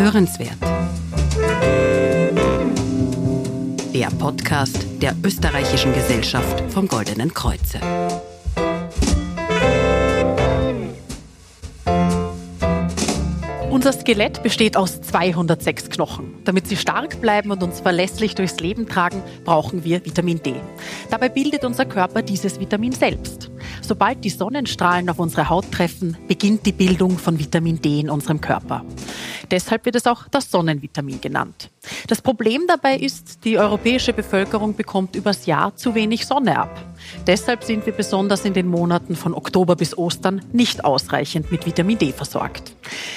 Hörenswert. Der Podcast der Österreichischen Gesellschaft vom Goldenen Kreuze. Unser Skelett besteht aus 206 Knochen. Damit sie stark bleiben und uns verlässlich durchs Leben tragen, brauchen wir Vitamin D. Dabei bildet unser Körper dieses Vitamin selbst. Sobald die Sonnenstrahlen auf unsere Haut treffen, beginnt die Bildung von Vitamin D in unserem Körper. Deshalb wird es auch das Sonnenvitamin genannt. Das Problem dabei ist, die europäische Bevölkerung bekommt übers Jahr zu wenig Sonne ab. Deshalb sind wir besonders in den Monaten von Oktober bis Ostern nicht ausreichend mit Vitamin D versorgt.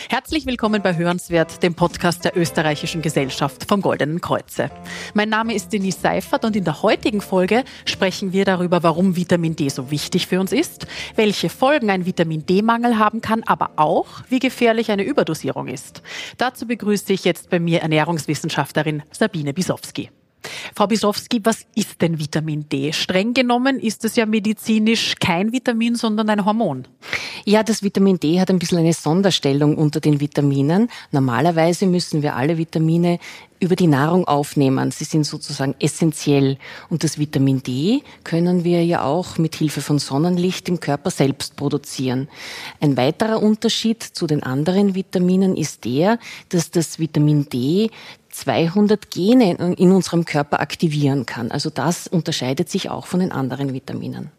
Herzlich willkommen bei Hörenswert, dem Podcast der Österreichischen Gesellschaft vom Goldenen Kreuze. Mein Name ist Denise Seifert und in der heutigen Folge sprechen wir darüber, warum Vitamin D so wichtig für uns ist, welche Folgen ein Vitamin D-Mangel haben kann, aber auch, wie gefährlich eine Überdosierung ist. Dazu begrüße ich jetzt bei mir Ernährungswissenschaftlerin Sabine Bisowski. Frau Bisowski, was ist denn Vitamin D? Streng genommen ist es ja medizinisch kein Vitamin, sondern ein Hormon. Ja, das Vitamin D hat ein bisschen eine Sonderstellung unter den Vitaminen. Normalerweise müssen wir alle Vitamine über die Nahrung aufnehmen. Sie sind sozusagen essentiell. Und das Vitamin D können wir ja auch mit Hilfe von Sonnenlicht im Körper selbst produzieren. Ein weiterer Unterschied zu den anderen Vitaminen ist der, dass das Vitamin D 200 Gene in unserem Körper aktivieren kann. Also das unterscheidet sich auch von den anderen Vitaminen.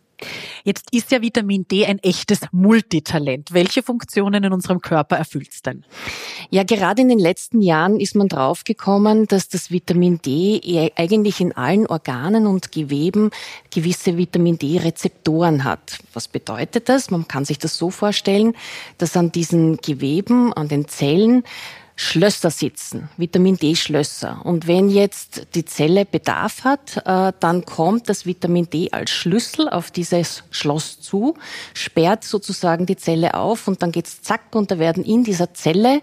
Jetzt ist ja Vitamin D ein echtes Multitalent. Welche Funktionen in unserem Körper erfüllt es denn? Ja, gerade in den letzten Jahren ist man draufgekommen, dass das Vitamin D eigentlich in allen Organen und Geweben gewisse Vitamin D-Rezeptoren hat. Was bedeutet das? Man kann sich das so vorstellen, dass an diesen Geweben, an den Zellen Schlösser sitzen, Vitamin D-Schlösser. Und wenn jetzt die Zelle Bedarf hat, äh, dann kommt das Vitamin D als Schlüssel auf dieses Schloss zu, sperrt sozusagen die Zelle auf und dann geht's zack und da werden in dieser Zelle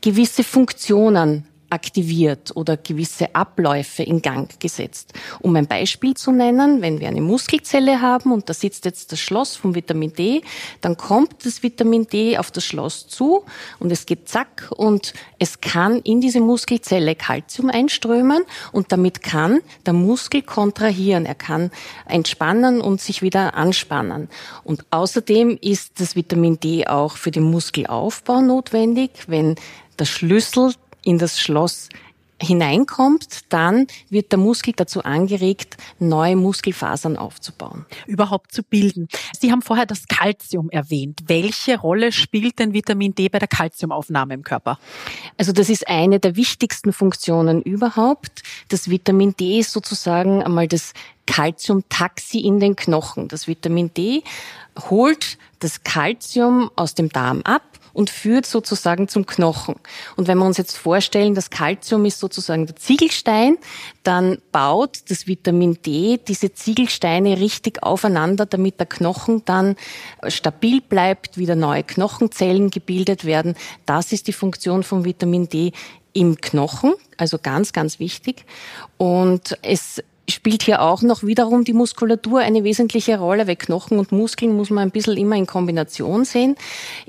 gewisse Funktionen aktiviert oder gewisse Abläufe in Gang gesetzt. Um ein Beispiel zu nennen, wenn wir eine Muskelzelle haben und da sitzt jetzt das Schloss vom Vitamin D, dann kommt das Vitamin D auf das Schloss zu und es geht zack und es kann in diese Muskelzelle Kalzium einströmen und damit kann der Muskel kontrahieren. Er kann entspannen und sich wieder anspannen. Und außerdem ist das Vitamin D auch für den Muskelaufbau notwendig. Wenn der Schlüssel in das Schloss hineinkommt, dann wird der Muskel dazu angeregt, neue Muskelfasern aufzubauen. Überhaupt zu bilden. Sie haben vorher das Kalzium erwähnt. Welche Rolle spielt denn Vitamin D bei der Kalziumaufnahme im Körper? Also das ist eine der wichtigsten Funktionen überhaupt. Das Vitamin D ist sozusagen einmal das Kalziumtaxi in den Knochen. Das Vitamin D holt das Kalzium aus dem Darm ab und führt sozusagen zum Knochen. Und wenn wir uns jetzt vorstellen, das Kalzium ist sozusagen der Ziegelstein, dann baut das Vitamin D diese Ziegelsteine richtig aufeinander, damit der Knochen dann stabil bleibt, wieder neue Knochenzellen gebildet werden. Das ist die Funktion von Vitamin D im Knochen, also ganz, ganz wichtig. Und es spielt hier auch noch wiederum die Muskulatur eine wesentliche Rolle, weil Knochen und Muskeln muss man ein bisschen immer in Kombination sehen.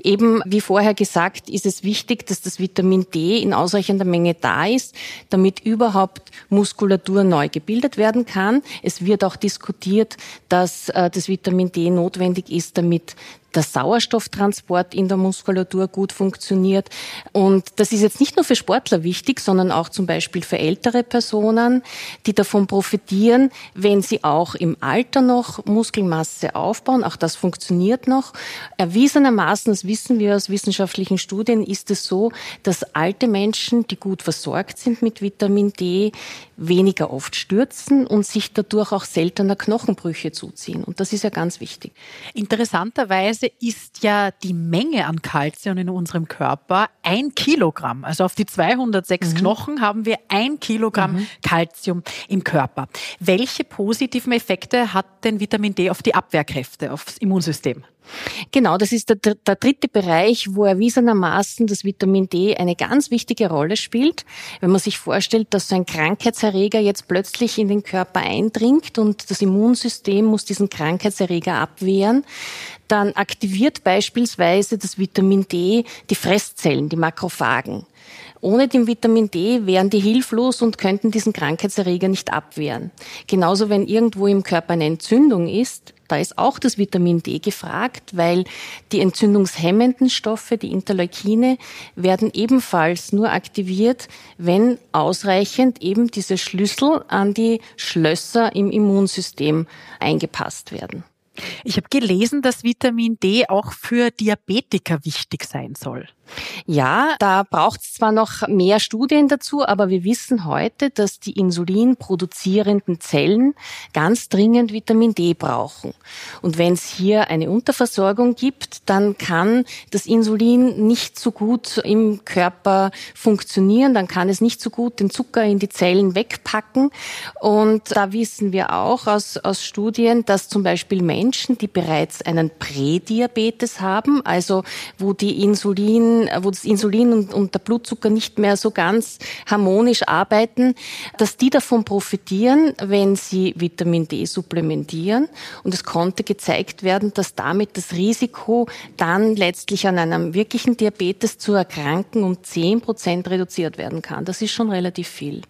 Eben, wie vorher gesagt, ist es wichtig, dass das Vitamin D in ausreichender Menge da ist, damit überhaupt Muskulatur neu gebildet werden kann. Es wird auch diskutiert, dass äh, das Vitamin D notwendig ist, damit der Sauerstofftransport in der Muskulatur gut funktioniert. Und das ist jetzt nicht nur für Sportler wichtig, sondern auch zum Beispiel für ältere Personen, die davon profitieren, wenn sie auch im Alter noch Muskelmasse aufbauen. Auch das funktioniert noch. Erwiesenermaßen, das wissen wir aus wissenschaftlichen Studien, ist es so, dass alte Menschen, die gut versorgt sind mit Vitamin D, weniger oft stürzen und sich dadurch auch seltener Knochenbrüche zuziehen. Und das ist ja ganz wichtig. Interessanterweise ist ja die Menge an Kalzium in unserem Körper ein Kilogramm. Also auf die 206 mhm. Knochen haben wir ein Kilogramm mhm. Kalzium im Körper. Welche positiven Effekte hat denn Vitamin D auf die Abwehrkräfte, aufs Immunsystem? Genau, das ist der, der, dritte Bereich, wo erwiesenermaßen das Vitamin D eine ganz wichtige Rolle spielt. Wenn man sich vorstellt, dass so ein Krankheitserreger jetzt plötzlich in den Körper eindringt und das Immunsystem muss diesen Krankheitserreger abwehren, dann aktiviert beispielsweise das Vitamin D die Fresszellen, die Makrophagen. Ohne dem Vitamin D wären die hilflos und könnten diesen Krankheitserreger nicht abwehren. Genauso wenn irgendwo im Körper eine Entzündung ist, da ist auch das Vitamin D gefragt, weil die entzündungshemmenden Stoffe, die Interleukine, werden ebenfalls nur aktiviert, wenn ausreichend eben diese Schlüssel an die Schlösser im Immunsystem eingepasst werden. Ich habe gelesen, dass Vitamin D auch für Diabetiker wichtig sein soll. Ja, da braucht es zwar noch mehr Studien dazu, aber wir wissen heute, dass die insulinproduzierenden Zellen ganz dringend Vitamin D brauchen. Und wenn es hier eine Unterversorgung gibt, dann kann das Insulin nicht so gut im Körper funktionieren, dann kann es nicht so gut den Zucker in die Zellen wegpacken. Und da wissen wir auch aus, aus Studien, dass zum Beispiel Menschen, die bereits einen Prädiabetes haben, also wo die Insulin wo das Insulin und, und der Blutzucker nicht mehr so ganz harmonisch arbeiten, dass die davon profitieren, wenn sie Vitamin D supplementieren. Und es konnte gezeigt werden, dass damit das Risiko dann letztlich an einem wirklichen Diabetes zu erkranken um 10 Prozent reduziert werden kann. Das ist schon relativ viel.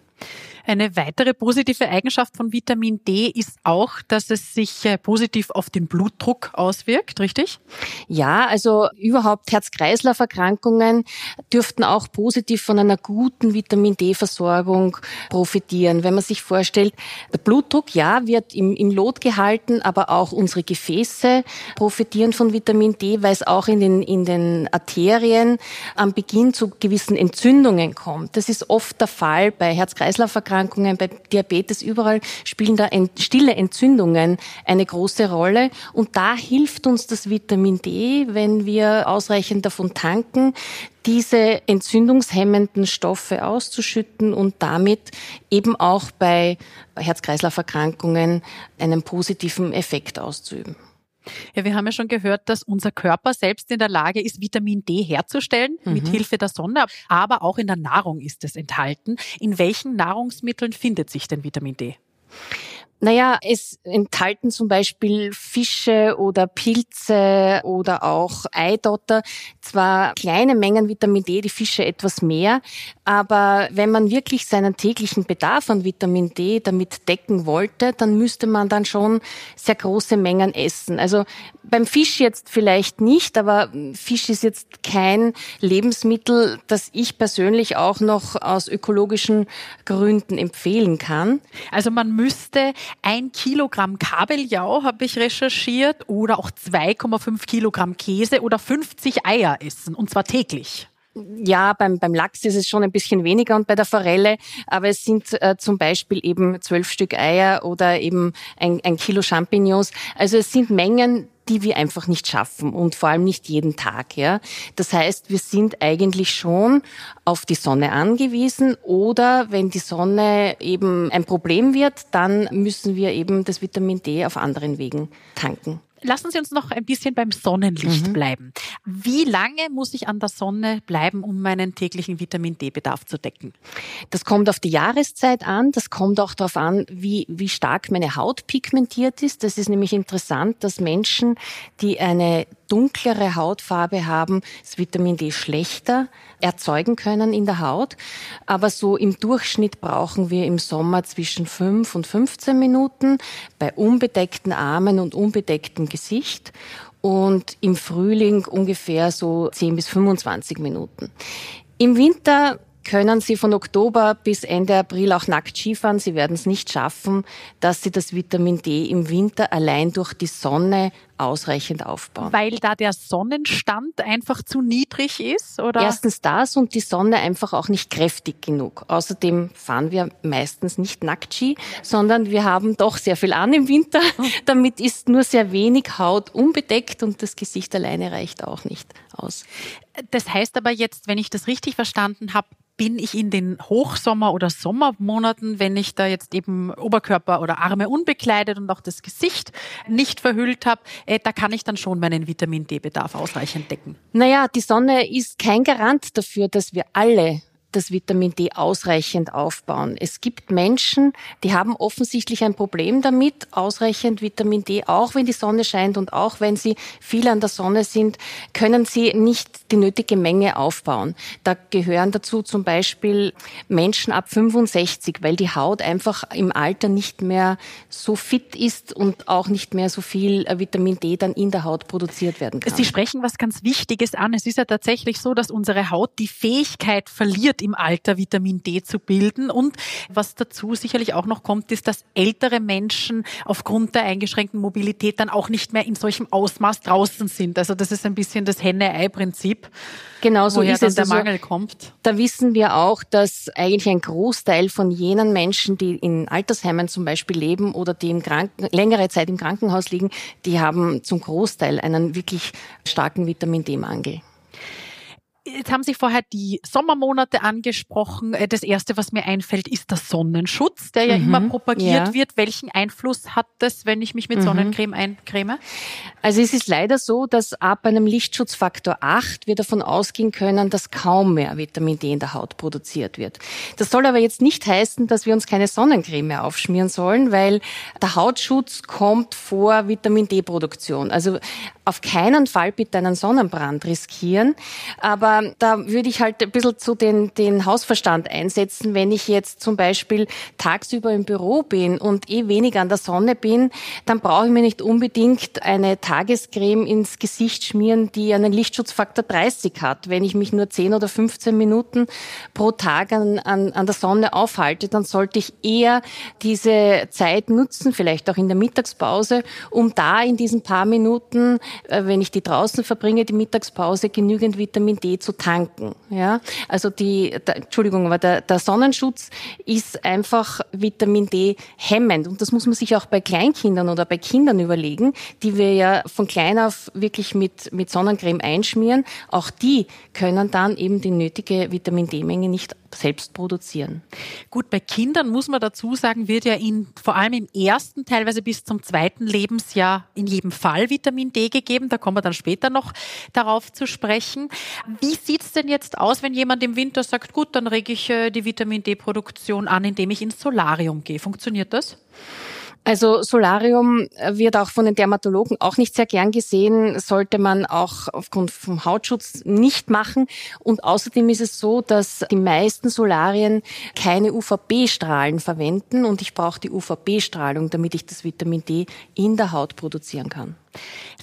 Eine weitere positive Eigenschaft von Vitamin D ist auch, dass es sich äh, positiv auf den Blutdruck auswirkt, richtig? Ja, also überhaupt Herz-Kreislauf-Erkrankungen dürften auch positiv von einer guten Vitamin D-Versorgung profitieren. Wenn man sich vorstellt, der Blutdruck, ja, wird im, im Lot gehalten, aber auch unsere Gefäße profitieren von Vitamin D, weil es auch in den, in den Arterien am Beginn zu gewissen Entzündungen kommt. Das ist oft der Fall bei Herz-Kreislauf-Erkrankungen Erkrankungen, bei Diabetes, überall spielen da stille Entzündungen eine große Rolle. Und da hilft uns das Vitamin D, wenn wir ausreichend davon tanken, diese entzündungshemmenden Stoffe auszuschütten und damit eben auch bei Herz-Kreislauf-Erkrankungen einen positiven Effekt auszuüben. Ja, wir haben ja schon gehört, dass unser Körper selbst in der Lage ist, Vitamin D herzustellen mhm. mit Hilfe der Sonne, aber auch in der Nahrung ist es enthalten. In welchen Nahrungsmitteln findet sich denn Vitamin D? Naja, es enthalten zum Beispiel Fische oder Pilze oder auch Eidotter. Zwar kleine Mengen Vitamin D, die Fische etwas mehr, aber wenn man wirklich seinen täglichen Bedarf an Vitamin D damit decken wollte, dann müsste man dann schon sehr große Mengen essen. Also beim Fisch jetzt vielleicht nicht, aber Fisch ist jetzt kein Lebensmittel, das ich persönlich auch noch aus ökologischen Gründen empfehlen kann. Also man müsste ein Kilogramm Kabeljau, habe ich recherchiert, oder auch 2,5 Kilogramm Käse oder 50 Eier essen, und zwar täglich. Ja, beim, beim Lachs ist es schon ein bisschen weniger und bei der Forelle, aber es sind äh, zum Beispiel eben zwölf Stück Eier oder eben ein, ein Kilo Champignons. Also es sind Mengen, die wir einfach nicht schaffen und vor allem nicht jeden Tag. Ja. Das heißt, wir sind eigentlich schon auf die Sonne angewiesen oder wenn die Sonne eben ein Problem wird, dann müssen wir eben das Vitamin D auf anderen Wegen tanken lassen Sie uns noch ein bisschen beim Sonnenlicht mhm. bleiben. Wie lange muss ich an der Sonne bleiben, um meinen täglichen Vitamin D-Bedarf zu decken? Das kommt auf die Jahreszeit an. Das kommt auch darauf an, wie, wie stark meine Haut pigmentiert ist. Das ist nämlich interessant, dass Menschen, die eine dunklere Hautfarbe haben, das Vitamin D schlechter erzeugen können in der Haut. Aber so im Durchschnitt brauchen wir im Sommer zwischen 5 und 15 Minuten bei unbedeckten Armen und unbedecktem Gesicht und im Frühling ungefähr so 10 bis 25 Minuten. Im Winter können Sie von Oktober bis Ende April auch nackt Skifahren. Sie werden es nicht schaffen, dass Sie das Vitamin D im Winter allein durch die Sonne ausreichend aufbauen. Weil da der Sonnenstand einfach zu niedrig ist, oder? Erstens das und die Sonne einfach auch nicht kräftig genug. Außerdem fahren wir meistens nicht nackt Ski, sondern wir haben doch sehr viel an im Winter. Damit ist nur sehr wenig Haut unbedeckt und das Gesicht alleine reicht auch nicht aus. Das heißt aber jetzt, wenn ich das richtig verstanden habe, bin ich in den Hochsommer- oder Sommermonaten, wenn ich da jetzt eben Oberkörper oder Arme unbekleidet und auch das Gesicht nicht verhüllt habe, äh, da kann ich dann schon meinen Vitamin D-Bedarf ausreichend decken. Naja, die Sonne ist kein Garant dafür, dass wir alle das Vitamin D ausreichend aufbauen. Es gibt Menschen, die haben offensichtlich ein Problem damit, ausreichend Vitamin D, auch wenn die Sonne scheint und auch wenn sie viel an der Sonne sind, können sie nicht die nötige Menge aufbauen. Da gehören dazu zum Beispiel Menschen ab 65, weil die Haut einfach im Alter nicht mehr so fit ist und auch nicht mehr so viel äh, Vitamin D dann in der Haut produziert werden kann. Sie sprechen was ganz Wichtiges an. Es ist ja tatsächlich so, dass unsere Haut die Fähigkeit verliert, im Alter Vitamin D zu bilden. Und was dazu sicherlich auch noch kommt, ist, dass ältere Menschen aufgrund der eingeschränkten Mobilität dann auch nicht mehr in solchem Ausmaß draußen sind. Also das ist ein bisschen das Henne-Ei-Prinzip. Genau so ist es. der also, Mangel kommt. Da wissen wir auch, dass eigentlich ein Großteil von jenen Menschen, die in Altersheimen zum Beispiel leben oder die im Kranken längere Zeit im Krankenhaus liegen, die haben zum Großteil einen wirklich starken Vitamin D-Mangel. Jetzt haben Sie vorher die Sommermonate angesprochen. Äh, das erste, was mir einfällt, ist der Sonnenschutz, der ja mhm, immer propagiert ja. wird. Welchen Einfluss hat das, wenn ich mich mit mhm. Sonnencreme eincreme? Also es ist leider so, dass ab einem Lichtschutzfaktor 8 wir davon ausgehen können, dass kaum mehr Vitamin D in der Haut produziert wird. Das soll aber jetzt nicht heißen, dass wir uns keine Sonnencreme mehr aufschmieren sollen, weil der Hautschutz kommt vor Vitamin D-Produktion. Also auf keinen Fall bitte einen Sonnenbrand riskieren. Aber da würde ich halt ein bisschen zu den, den Hausverstand einsetzen, wenn ich jetzt zum Beispiel tagsüber im Büro bin und eh weniger an der Sonne bin, dann brauche ich mir nicht unbedingt eine Tagescreme ins Gesicht schmieren, die einen Lichtschutzfaktor 30 hat. Wenn ich mich nur 10 oder 15 Minuten pro Tag an, an, an der Sonne aufhalte, dann sollte ich eher diese Zeit nutzen, vielleicht auch in der Mittagspause, um da in diesen paar Minuten äh, wenn ich die draußen verbringe, die Mittagspause, genügend Vitamin D zu tanken. Ja, also die, der, Entschuldigung, aber der, der Sonnenschutz ist einfach Vitamin D hemmend und das muss man sich auch bei Kleinkindern oder bei Kindern überlegen, die wir ja von klein auf wirklich mit mit Sonnencreme einschmieren. Auch die können dann eben die nötige Vitamin D-Menge nicht selbst produzieren. Gut, bei Kindern muss man dazu sagen, wird ja in, vor allem im ersten, teilweise bis zum zweiten Lebensjahr in jedem Fall Vitamin D gegeben. Da kommen wir dann später noch darauf zu sprechen. Wie sieht's denn jetzt aus, wenn jemand im Winter sagt, gut, dann rege ich äh, die Vitamin D-Produktion an, indem ich ins Solarium gehe? Funktioniert das? Also Solarium wird auch von den Dermatologen auch nicht sehr gern gesehen, sollte man auch aufgrund vom Hautschutz nicht machen. Und außerdem ist es so, dass die meisten Solarien keine UVB-Strahlen verwenden und ich brauche die UVB-Strahlung, damit ich das Vitamin D in der Haut produzieren kann.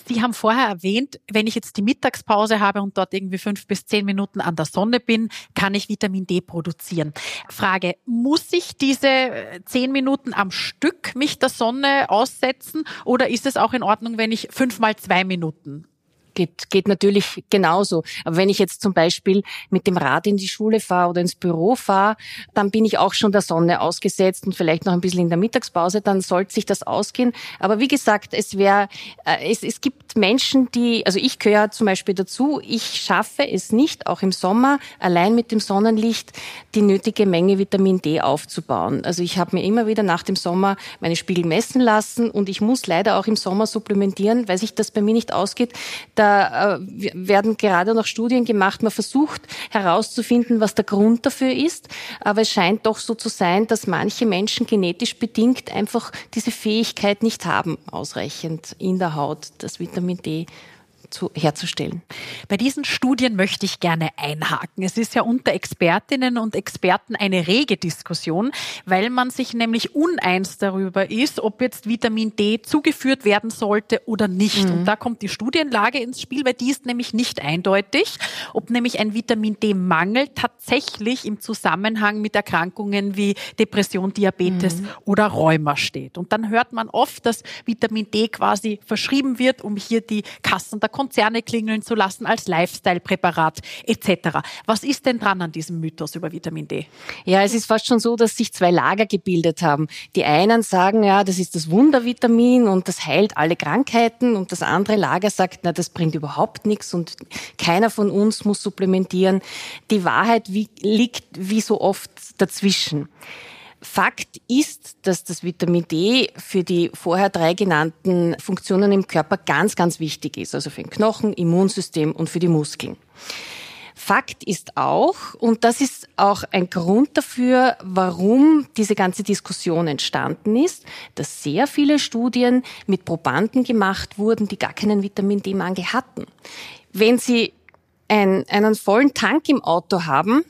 Sie haben vorher erwähnt, wenn ich jetzt die Mittagspause habe und dort irgendwie fünf bis zehn Minuten an der Sonne bin, kann ich Vitamin D produzieren. Frage, muss ich diese äh, zehn Minuten am Stück mich der Sonne aussetzen oder ist es auch in Ordnung, wenn ich fünf mal zwei Minuten geht, geht natürlich genauso. Aber wenn ich jetzt zum Beispiel mit dem Rad in die Schule fahre oder ins Büro fahre, dann bin ich auch schon der Sonne ausgesetzt und vielleicht noch ein bisschen in der Mittagspause, dann sollte sich das ausgehen. Aber wie gesagt, es wäre, äh, es, es gibt Menschen, die, also ich gehöre zum Beispiel dazu, ich schaffe es nicht, auch im Sommer, allein mit dem Sonnenlicht die nötige Menge Vitamin D aufzubauen. Also ich habe mir immer wieder nach dem Sommer meine Spiegel messen lassen und ich muss leider auch im Sommer supplementieren, weil sich das bei mir nicht ausgeht. Da äh, werden gerade noch Studien gemacht. Man versucht herauszufinden, was der Grund dafür ist. Aber es scheint doch so zu sein, dass manche Menschen genetisch bedingt einfach diese Fähigkeit nicht haben, ausreichend in der Haut das Vitamin D zu, herzustellen. Bei diesen Studien möchte ich gerne einhaken. Es ist ja unter Expertinnen und Experten eine rege Diskussion, weil man sich nämlich uneins darüber ist, ob jetzt Vitamin D zugeführt werden sollte oder nicht. Mhm. Und da kommt die Studienlage ins Spiel, weil die ist nämlich nicht eindeutig, ob nämlich ein Vitamin D-Mangel tatsächlich im Zusammenhang mit Erkrankungen wie Depression, Diabetes mhm. oder Rheuma steht. Und dann hört man oft, dass Vitamin D quasi verschrieben wird, um hier die Kassen der Konzerne klingeln zu lassen als Lifestyle-Präparat etc. Was ist denn dran an diesem Mythos über Vitamin D? Ja, es ist fast schon so, dass sich zwei Lager gebildet haben. Die einen sagen, ja, das ist das Wundervitamin und das heilt alle Krankheiten und das andere Lager sagt, na, das bringt überhaupt nichts und keiner von uns muss supplementieren. Die Wahrheit wie, liegt wie so oft dazwischen. Fakt ist, dass das Vitamin D für die vorher drei genannten Funktionen im Körper ganz, ganz wichtig ist. Also für den Knochen, Immunsystem und für die Muskeln. Fakt ist auch, und das ist auch ein Grund dafür, warum diese ganze Diskussion entstanden ist, dass sehr viele Studien mit Probanden gemacht wurden, die gar keinen Vitamin D-Mangel hatten. Wenn Sie ein, einen vollen Tank im Auto haben,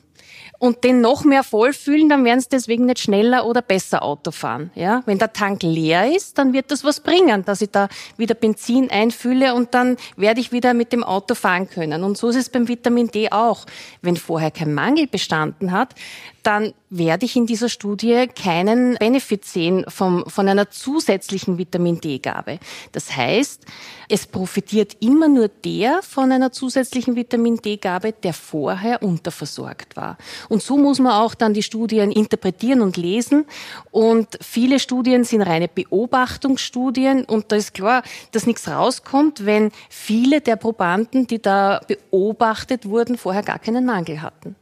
und den noch mehr vollfüllen, dann werden sie deswegen nicht schneller oder besser Auto fahren. Ja? Wenn der Tank leer ist, dann wird das was bringen, dass ich da wieder Benzin einfülle und dann werde ich wieder mit dem Auto fahren können. Und so ist es beim Vitamin D auch. Wenn vorher kein Mangel bestanden hat, dann werde ich in dieser Studie keinen Benefit sehen vom, von einer zusätzlichen Vitamin D-Gabe. Das heißt, es profitiert immer nur der von einer zusätzlichen Vitamin D-Gabe, der vorher unterversorgt war. Und so muss man auch dann die Studien interpretieren und lesen. Und viele Studien sind reine Beobachtungsstudien. Und da ist klar, dass nichts rauskommt, wenn viele der Probanden, die da beobachtet wurden, vorher gar keinen Mangel hatten.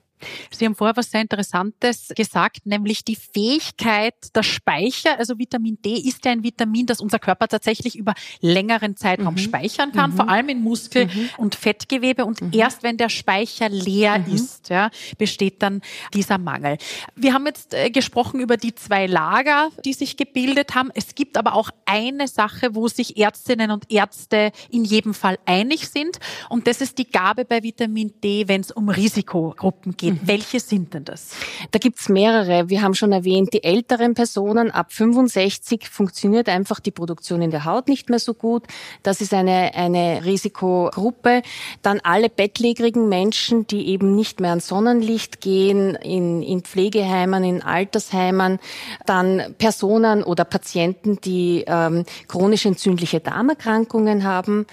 Sie haben vorher was sehr Interessantes gesagt, nämlich die Fähigkeit der Speicher. Also Vitamin D ist ja ein Vitamin, das unser Körper tatsächlich über längeren Zeitraum mhm. speichern kann, mhm. vor allem in Muskel- mhm. und Fettgewebe. Und mhm. erst wenn der Speicher leer mhm. ist, ja, besteht dann dieser Mangel. Wir haben jetzt äh, gesprochen über die zwei Lager, die sich gebildet haben. Es gibt aber auch eine Sache, wo sich Ärztinnen und Ärzte in jedem Fall einig sind. Und das ist die Gabe bei Vitamin D, wenn es um Risikogruppen geht geht. Welche sind denn das? Da gibt's mehrere. Wir haben schon erwähnt, die älteren Personen ab 65 funktioniert einfach die Produktion in der Haut nicht mehr so gut. Das ist eine, eine Risikogruppe. Dann alle bettlägerigen Menschen, die eben nicht mehr an Sonnenlicht gehen, in, in Pflegeheimen, in Altersheimen. Dann Personen oder Patienten, die ähm, chronisch entzündliche Darmerkrankungen haben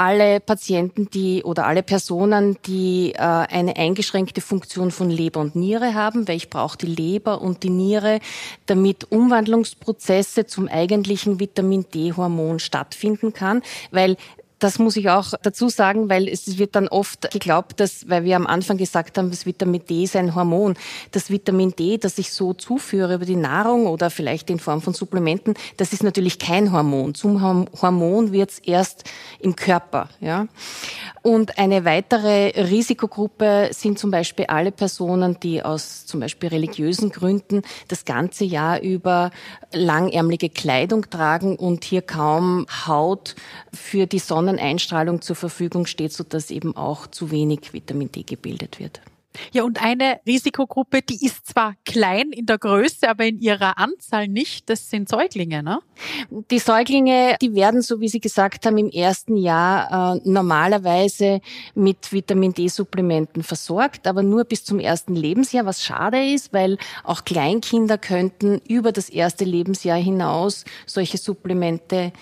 alle Patienten, die oder alle Personen, die äh, eine eingeschränkte Funktion von Leber und Niere haben, weil ich brauche die Leber und die Niere, damit Umwandlungsprozesse zum eigentlichen Vitamin D-Hormon stattfinden kann, weil das muss ich auch dazu sagen, weil es wird dann oft geglaubt, dass, weil wir am Anfang gesagt haben, das Vitamin D ist ein Hormon. Das Vitamin D, das ich so zuführe über die Nahrung oder vielleicht in Form von Supplementen, das ist natürlich kein Hormon. Zum Hormon wird es erst im Körper. Ja? Und eine weitere Risikogruppe sind zum Beispiel alle Personen, die aus zum Beispiel religiösen Gründen das ganze Jahr über langärmelige Kleidung tragen und hier kaum Haut für die Sonne Sonneneinstrahlung zur Verfügung steht, sodass eben auch zu wenig Vitamin D gebildet wird. Ja, und eine Risikogruppe, die ist zwar klein in der Größe, aber in ihrer Anzahl nicht. Das sind Säuglinge, ne? Die Säuglinge, die werden, so wie Sie gesagt haben, im ersten Jahr äh, normalerweise mit Vitamin D-Supplementen versorgt, aber nur bis zum ersten Lebensjahr, was schade ist, weil auch Kleinkinder könnten über das erste Lebensjahr hinaus solche Supplemente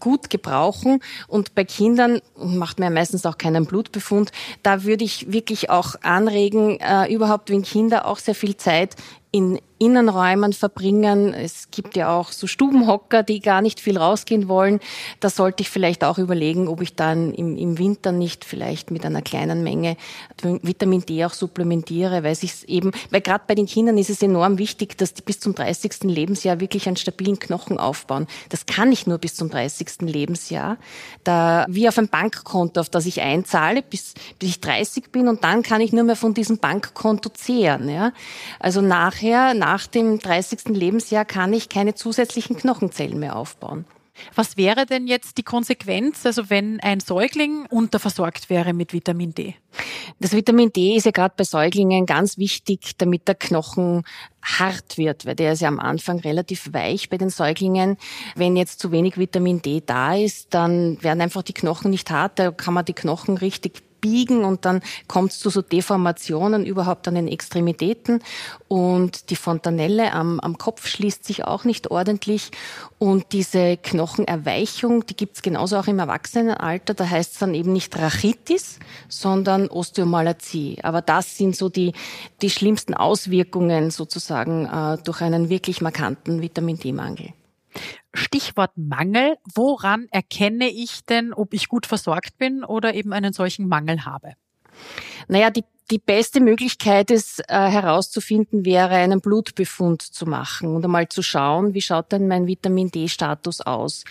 gut gebrauchen. Und bei Kindern macht man ja meistens auch keinen Blutbefund. Da würde ich wirklich auch anregen, äh, überhaupt wenn Kinder auch sehr viel Zeit in Innenräumen verbringen. Es gibt ja auch so Stubenhocker, die gar nicht viel rausgehen wollen. Da sollte ich vielleicht auch überlegen, ob ich dann im, im Winter nicht vielleicht mit einer kleinen Menge Vitamin D auch supplementiere, weil sich eben, weil gerade bei den Kindern ist es enorm wichtig, dass die bis zum 30. Lebensjahr wirklich einen stabilen Knochen aufbauen. Das kann ich nur bis zum 30. Lebensjahr. Da, wie auf ein Bankkonto, auf das ich einzahle, bis, bis ich 30 bin und dann kann ich nur mehr von diesem Bankkonto zehren, ja. Also nachher, nach nach dem 30. Lebensjahr kann ich keine zusätzlichen Knochenzellen mehr aufbauen. Was wäre denn jetzt die Konsequenz, also wenn ein Säugling unterversorgt wäre mit Vitamin D? Das Vitamin D ist ja gerade bei Säuglingen ganz wichtig, damit der Knochen hart wird, weil der ist ja am Anfang relativ weich bei den Säuglingen. Wenn jetzt zu wenig Vitamin D da ist, dann werden einfach die Knochen nicht hart, da kann man die Knochen richtig biegen und dann kommt es zu so Deformationen überhaupt an den Extremitäten und die Fontanelle am, am Kopf schließt sich auch nicht ordentlich und diese Knochenerweichung, die gibt es genauso auch im Erwachsenenalter, da heißt es dann eben nicht Rachitis, sondern Osteomalazie. Aber das sind so die, die schlimmsten Auswirkungen sozusagen äh, durch einen wirklich markanten Vitamin D-Mangel. Stichwort Mangel. Woran erkenne ich denn, ob ich gut versorgt bin oder eben einen solchen Mangel habe? Naja, die, die beste Möglichkeit ist äh, herauszufinden, wäre einen Blutbefund zu machen und einmal zu schauen, wie schaut denn mein Vitamin D-Status aus.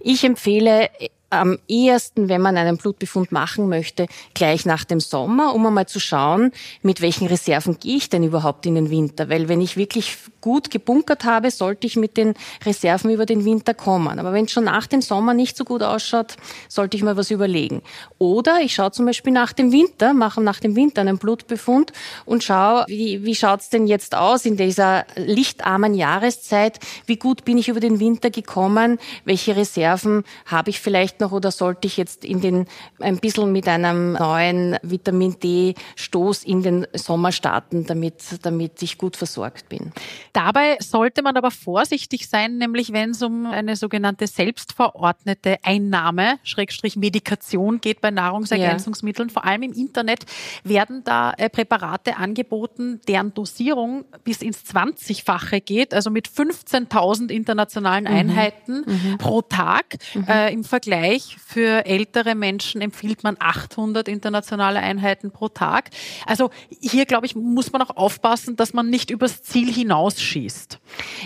Ich empfehle am ehesten, wenn man einen Blutbefund machen möchte, gleich nach dem Sommer, um einmal zu schauen, mit welchen Reserven gehe ich denn überhaupt in den Winter. Weil wenn ich wirklich gut gebunkert habe, sollte ich mit den Reserven über den Winter kommen. Aber wenn es schon nach dem Sommer nicht so gut ausschaut, sollte ich mal was überlegen. Oder ich schaue zum Beispiel nach dem Winter, mache nach dem Winter einen Blutbefund und schaue, wie, wie schaut's denn jetzt aus in dieser lichtarmen Jahreszeit? Wie gut bin ich über den Winter gekommen? Welche Reserven habe ich vielleicht noch oder sollte ich jetzt in den, ein bisschen mit einem neuen Vitamin D Stoß in den Sommer starten, damit, damit ich gut versorgt bin? Dabei sollte man aber vorsichtig sein, nämlich wenn es um eine sogenannte selbstverordnete Einnahme, Schrägstrich Medikation geht bei Nahrungsergänzungsmitteln. Ja. Vor allem im Internet werden da äh, Präparate angeboten, deren Dosierung bis ins 20-fache geht, also mit 15.000 internationalen mhm. Einheiten mhm. pro Tag. Mhm. Äh, Im Vergleich für ältere Menschen empfiehlt man 800 internationale Einheiten pro Tag. Also hier, glaube ich, muss man auch aufpassen, dass man nicht übers Ziel hinaus schießt.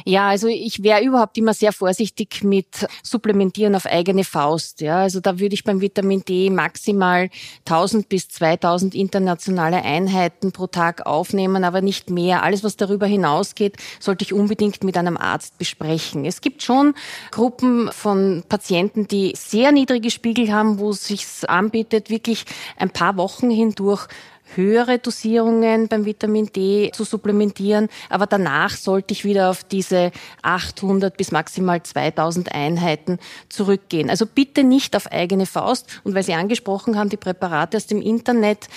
Ja, also ich wäre überhaupt immer sehr vorsichtig mit Supplementieren auf eigene Faust. Ja, also da würde ich beim Vitamin D maximal 1000 bis 2000 internationale Einheiten pro Tag aufnehmen, aber nicht mehr. Alles, was darüber hinausgeht, sollte ich unbedingt mit einem Arzt besprechen. Es gibt schon Gruppen von Patienten, die sehr niedrige Spiegel haben, wo es sich anbietet, wirklich ein paar Wochen hindurch höhere Dosierungen beim Vitamin D zu supplementieren, aber danach sollte ich wieder auf diese 800 bis maximal 2000 Einheiten zurückgehen. Also bitte nicht auf eigene Faust. Und weil Sie angesprochen haben, die Präparate aus dem Internet,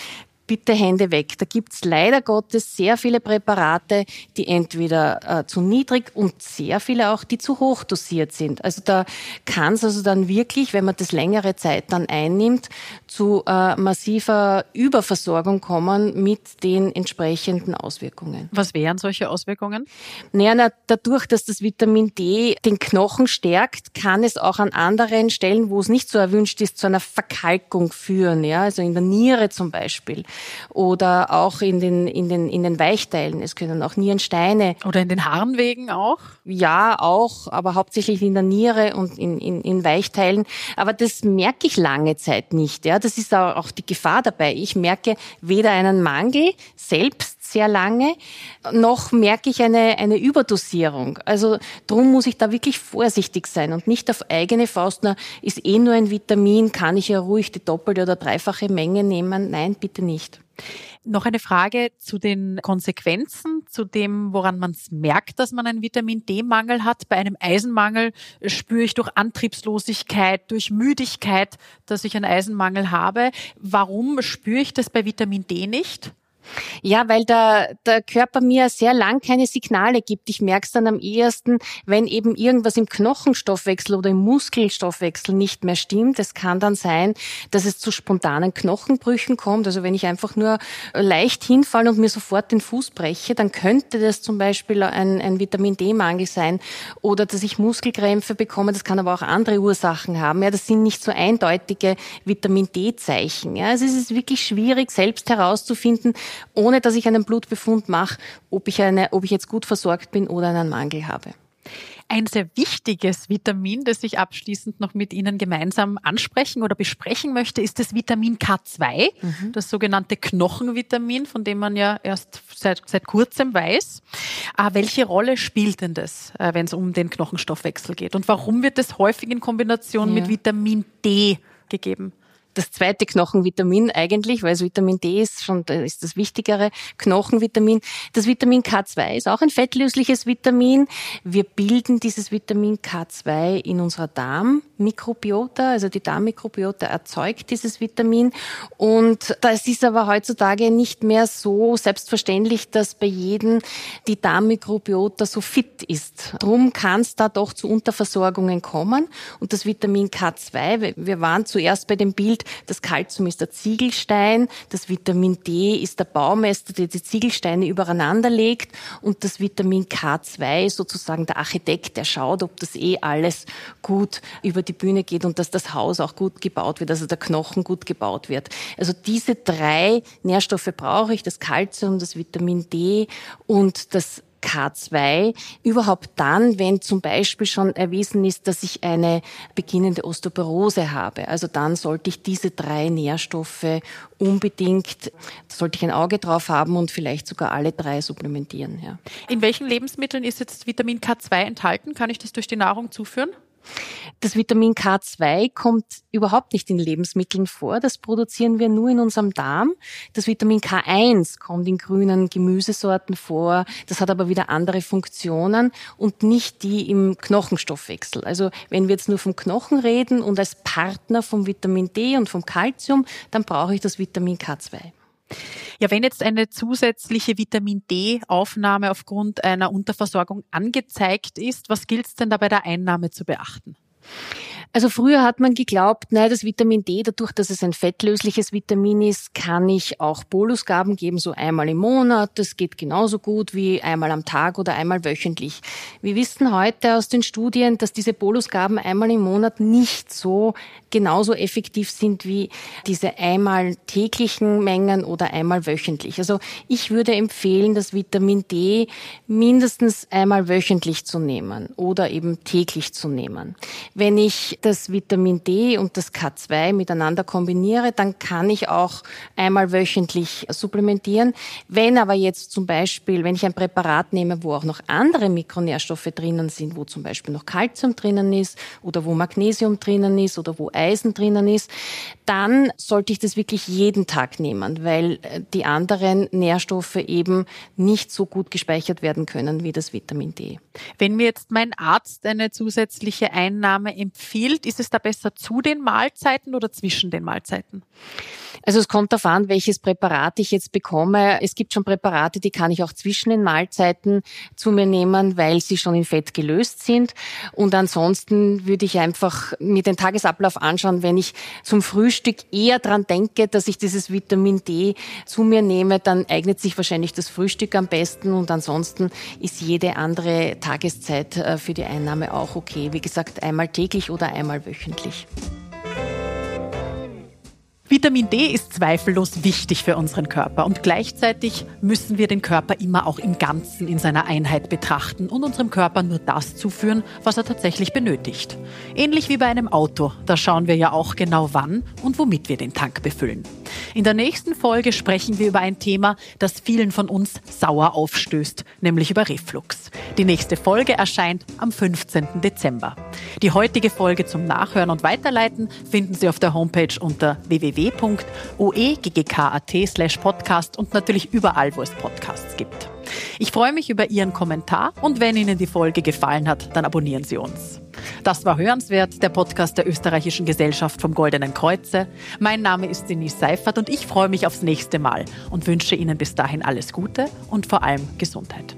bitte Hände weg. Da gibt's leider Gottes sehr viele Präparate, die entweder äh, zu niedrig und sehr viele auch, die zu hoch dosiert sind. Also da kann es also dann wirklich, wenn man das längere Zeit dann einnimmt, zu äh, massiver Überversorgung kommen mit den entsprechenden Auswirkungen. Was wären solche Auswirkungen? Naja, na, dadurch, dass das Vitamin D den Knochen stärkt, kann es auch an anderen Stellen, wo es nicht so erwünscht ist, zu einer Verkalkung führen. Ja, also in der Niere zum Beispiel oder auch in den, in den, in den Weichteilen. Es können auch Nierensteine. Oder in den Harnwegen auch? Ja, auch, aber hauptsächlich in der Niere und in, in, in Weichteilen. Aber das merke ich lange Zeit nicht. Ja, das ist auch die Gefahr dabei. Ich merke weder einen Mangel selbst sehr lange, noch merke ich eine, eine Überdosierung. Also drum muss ich da wirklich vorsichtig sein und nicht auf eigene Faust, na, ist eh nur ein Vitamin, kann ich ja ruhig die doppelte oder dreifache Menge nehmen. Nein, bitte nicht. Noch eine Frage zu den Konsequenzen, zu dem, woran man es merkt, dass man einen Vitamin D-Mangel hat. Bei einem Eisenmangel spüre ich durch Antriebslosigkeit, durch Müdigkeit, dass ich einen Eisenmangel habe. Warum spüre ich das bei Vitamin D nicht? Ja, weil der, der Körper mir sehr lang keine Signale gibt. Ich merke es dann am ehesten, wenn eben irgendwas im Knochenstoffwechsel oder im Muskelstoffwechsel nicht mehr stimmt. Es kann dann sein, dass es zu spontanen Knochenbrüchen kommt. Also wenn ich einfach nur leicht hinfalle und mir sofort den Fuß breche, dann könnte das zum Beispiel ein, ein Vitamin D-Mangel sein oder dass ich Muskelkrämpfe bekomme. Das kann aber auch andere Ursachen haben. Ja, das sind nicht so eindeutige Vitamin D-Zeichen. Ja, also es ist wirklich schwierig, selbst herauszufinden, ohne dass ich einen Blutbefund mache, ob ich, eine, ob ich jetzt gut versorgt bin oder einen Mangel habe. Ein sehr wichtiges Vitamin, das ich abschließend noch mit Ihnen gemeinsam ansprechen oder besprechen möchte, ist das Vitamin K2, mhm. das sogenannte Knochenvitamin, von dem man ja erst seit, seit kurzem weiß. Äh, welche Rolle spielt denn das, äh, wenn es um den Knochenstoffwechsel geht? Und warum wird das häufig in Kombination ja. mit Vitamin D gegeben? Das zweite Knochenvitamin eigentlich, weil das Vitamin D ist schon ist das wichtigere Knochenvitamin. Das Vitamin K2 ist auch ein fettlösliches Vitamin. Wir bilden dieses Vitamin K2 in unserer Darmmikrobiota, also die Darmmikrobiota erzeugt dieses Vitamin und das ist aber heutzutage nicht mehr so selbstverständlich, dass bei jedem die Darmmikrobiota so fit ist. Drum kann es da doch zu Unterversorgungen kommen und das Vitamin K2, wir waren zuerst bei dem Bild das Kalzium ist der Ziegelstein, das Vitamin D ist der Baumeister, der die Ziegelsteine übereinander legt und das Vitamin K2 ist sozusagen der Architekt, der schaut, ob das eh alles gut über die Bühne geht und dass das Haus auch gut gebaut wird, also der Knochen gut gebaut wird. Also diese drei Nährstoffe brauche ich, das Kalzium, das Vitamin D und das K2 überhaupt dann, wenn zum Beispiel schon erwiesen ist, dass ich eine beginnende Osteoporose habe. Also dann sollte ich diese drei Nährstoffe unbedingt, sollte ich ein Auge drauf haben und vielleicht sogar alle drei supplementieren. Ja. In welchen Lebensmitteln ist jetzt Vitamin K2 enthalten? Kann ich das durch die Nahrung zuführen? Das Vitamin K2 kommt überhaupt nicht in Lebensmitteln vor. Das produzieren wir nur in unserem Darm. Das Vitamin K1 kommt in grünen Gemüsesorten vor. Das hat aber wieder andere Funktionen und nicht die im Knochenstoffwechsel. Also wenn wir jetzt nur vom Knochen reden und als Partner vom Vitamin D und vom Calcium, dann brauche ich das Vitamin K2. Ja, wenn jetzt eine zusätzliche Vitamin D-Aufnahme aufgrund einer Unterversorgung angezeigt ist, was gilt es denn da bei der Einnahme zu beachten? Also früher hat man geglaubt, naja, das Vitamin D, dadurch, dass es ein fettlösliches Vitamin ist, kann ich auch Bolusgaben geben, so einmal im Monat. Das geht genauso gut wie einmal am Tag oder einmal wöchentlich. Wir wissen heute aus den Studien, dass diese Bolusgaben einmal im Monat nicht so genauso effektiv sind wie diese einmal täglichen Mengen oder einmal wöchentlich. Also ich würde empfehlen, das Vitamin D mindestens einmal wöchentlich zu nehmen oder eben täglich zu nehmen. Wenn ich das Vitamin D und das K2 miteinander kombiniere, dann kann ich auch einmal wöchentlich supplementieren. Wenn aber jetzt zum Beispiel, wenn ich ein Präparat nehme, wo auch noch andere Mikronährstoffe drinnen sind, wo zum Beispiel noch Kalzium drinnen ist oder wo Magnesium drinnen ist oder wo Eisen drinnen ist, dann sollte ich das wirklich jeden Tag nehmen, weil äh, die anderen Nährstoffe eben nicht so gut gespeichert werden können wie das Vitamin D. Wenn mir jetzt mein Arzt eine zusätzliche Einnahme empfiehlt, empfiehlt? Ist es da besser zu den Mahlzeiten oder zwischen den Mahlzeiten? Also es kommt darauf an, welches Präparat ich jetzt bekomme. Es gibt schon Präparate, die kann ich auch zwischen den Mahlzeiten zu mir nehmen, weil sie schon in Fett gelöst sind. Und ansonsten würde ich einfach mir den Tagesablauf anschauen, wenn ich zum Frühstück eher dran denke, dass ich dieses Vitamin D zu mir nehme, dann eignet sich wahrscheinlich das Frühstück am besten und ansonsten ist jede andere Tageszeit äh, für die Einnahme auch okay. Wie gesagt, einmal täglich oder einmal wöchentlich. Vitamin D ist zweifellos wichtig für unseren Körper und gleichzeitig müssen wir den Körper immer auch im Ganzen in seiner Einheit betrachten und unserem Körper nur das zuführen, was er tatsächlich benötigt. Ähnlich wie bei einem Auto, da schauen wir ja auch genau wann und womit wir den Tank befüllen. In der nächsten Folge sprechen wir über ein Thema, das vielen von uns sauer aufstößt, nämlich über Reflux. Die nächste Folge erscheint am 15. Dezember. Die heutige Folge zum Nachhören und Weiterleiten finden Sie auf der Homepage unter www.oeggk.at slash podcast und natürlich überall, wo es Podcasts gibt. Ich freue mich über Ihren Kommentar und wenn Ihnen die Folge gefallen hat, dann abonnieren Sie uns. Das war Hörenswert, der Podcast der Österreichischen Gesellschaft vom Goldenen Kreuze. Mein Name ist Denise Seifert und ich freue mich aufs nächste Mal und wünsche Ihnen bis dahin alles Gute und vor allem Gesundheit.